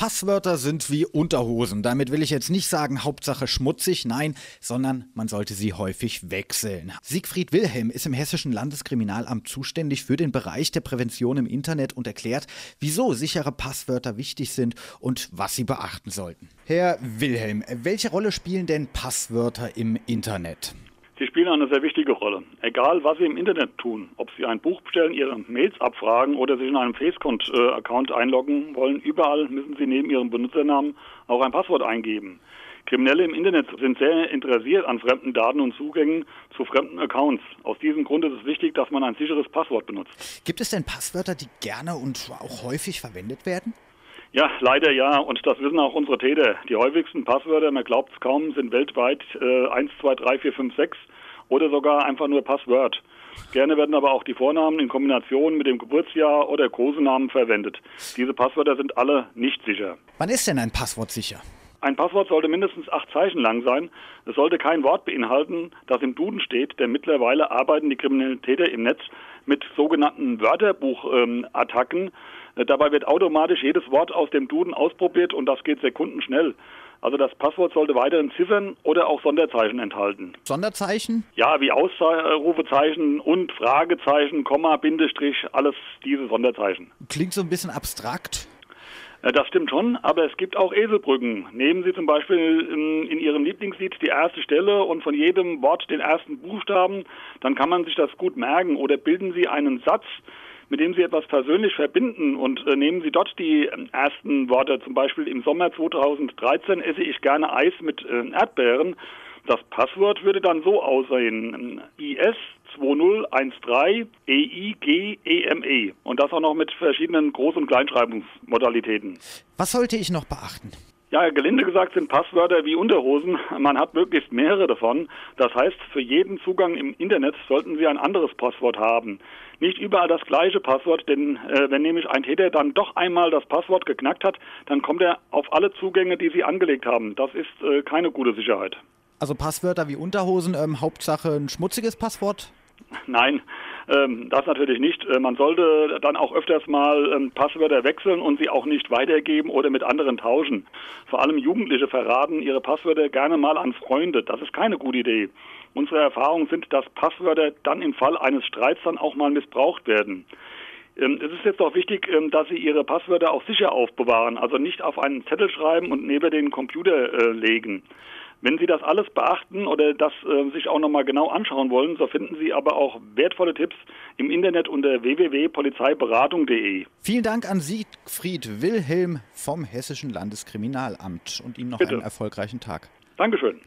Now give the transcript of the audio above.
Passwörter sind wie Unterhosen. Damit will ich jetzt nicht sagen, Hauptsache schmutzig, nein, sondern man sollte sie häufig wechseln. Siegfried Wilhelm ist im Hessischen Landeskriminalamt zuständig für den Bereich der Prävention im Internet und erklärt, wieso sichere Passwörter wichtig sind und was sie beachten sollten. Herr Wilhelm, welche Rolle spielen denn Passwörter im Internet? Sie spielen eine sehr wichtige Rolle. Egal, was Sie im Internet tun, ob Sie ein Buch bestellen, Ihre Mails abfragen oder sich in einem Facebook-Account einloggen wollen, überall müssen Sie neben Ihrem Benutzernamen auch ein Passwort eingeben. Kriminelle im Internet sind sehr interessiert an fremden Daten und Zugängen zu fremden Accounts. Aus diesem Grund ist es wichtig, dass man ein sicheres Passwort benutzt. Gibt es denn Passwörter, die gerne und auch häufig verwendet werden? Ja, leider ja. Und das wissen auch unsere Täter. Die häufigsten Passwörter, man glaubt es kaum, sind weltweit äh, 1, 2, 3, 4, 5, 6 oder sogar einfach nur Passwort. Gerne werden aber auch die Vornamen in Kombination mit dem Geburtsjahr oder Kosenamen verwendet. Diese Passwörter sind alle nicht sicher. Wann ist denn ein Passwort sicher? Ein Passwort sollte mindestens acht Zeichen lang sein. Es sollte kein Wort beinhalten, das im Duden steht, denn mittlerweile arbeiten die Kriminalitäter im Netz mit sogenannten Wörterbuchattacken. Ähm, Dabei wird automatisch jedes Wort aus dem Duden ausprobiert und das geht sekundenschnell. Also das Passwort sollte weiterhin Ziffern oder auch Sonderzeichen enthalten. Sonderzeichen? Ja, wie Ausrufezeichen und Fragezeichen, Komma, Bindestrich, alles diese Sonderzeichen. Klingt so ein bisschen abstrakt. Äh, das stimmt schon, aber es gibt auch Eselbrücken. Nehmen Sie zum Beispiel in, in, Ihrem Lieblingslied die erste Stelle und von jedem Wort den ersten Buchstaben, dann kann man sich das gut merken. Oder bilden Sie einen Satz, mit dem Sie etwas persönlich verbinden und äh, nehmen Sie dort die äh, ersten Worte. Zum Beispiel im Sommer 2013 esse ich gerne Eis mit äh, Erdbeeren. Das Passwort würde dann so aussehen. IS 2013 EIGEME. Und das auch noch mit verschiedenen Groß- und Kleinschreibungsmodalitäten. Was sollte ich noch beachten? Ja, gelinde gesagt sind Passwörter wie Unterhosen. Man hat möglichst mehrere davon. Das heißt, für jeden Zugang im Internet sollten Sie ein anderes Passwort haben. Nicht überall das gleiche Passwort, denn äh, wenn nämlich ein Täter dann doch einmal das Passwort geknackt hat, dann kommt er auf alle Zugänge, die Sie angelegt haben. Das ist äh, keine gute Sicherheit. Also Passwörter wie Unterhosen, ähm, Hauptsache ein schmutziges Passwort? Nein, ähm, das natürlich nicht. Äh, man sollte dann auch öfters mal ähm, Passwörter wechseln und sie auch nicht weitergeben oder mit anderen tauschen. Vor allem Jugendliche verraten ihre Passwörter gerne mal an Freunde. Das ist keine gute Idee. Unsere Erfahrungen sind, dass Passwörter dann im Fall eines Streits dann auch mal missbraucht werden. Ähm, es ist jetzt auch wichtig, dass Sie Ihre Passwörter auch sicher aufbewahren, also nicht auf einen Zettel schreiben und neben den Computer äh, legen. Wenn Sie das alles beachten oder das äh, sich auch nochmal genau anschauen wollen, so finden Sie aber auch wertvolle Tipps im Internet unter www.polizeiberatung.de. Vielen Dank an Siegfried Wilhelm vom Hessischen Landeskriminalamt und Ihnen noch Bitte. einen erfolgreichen Tag. Dankeschön.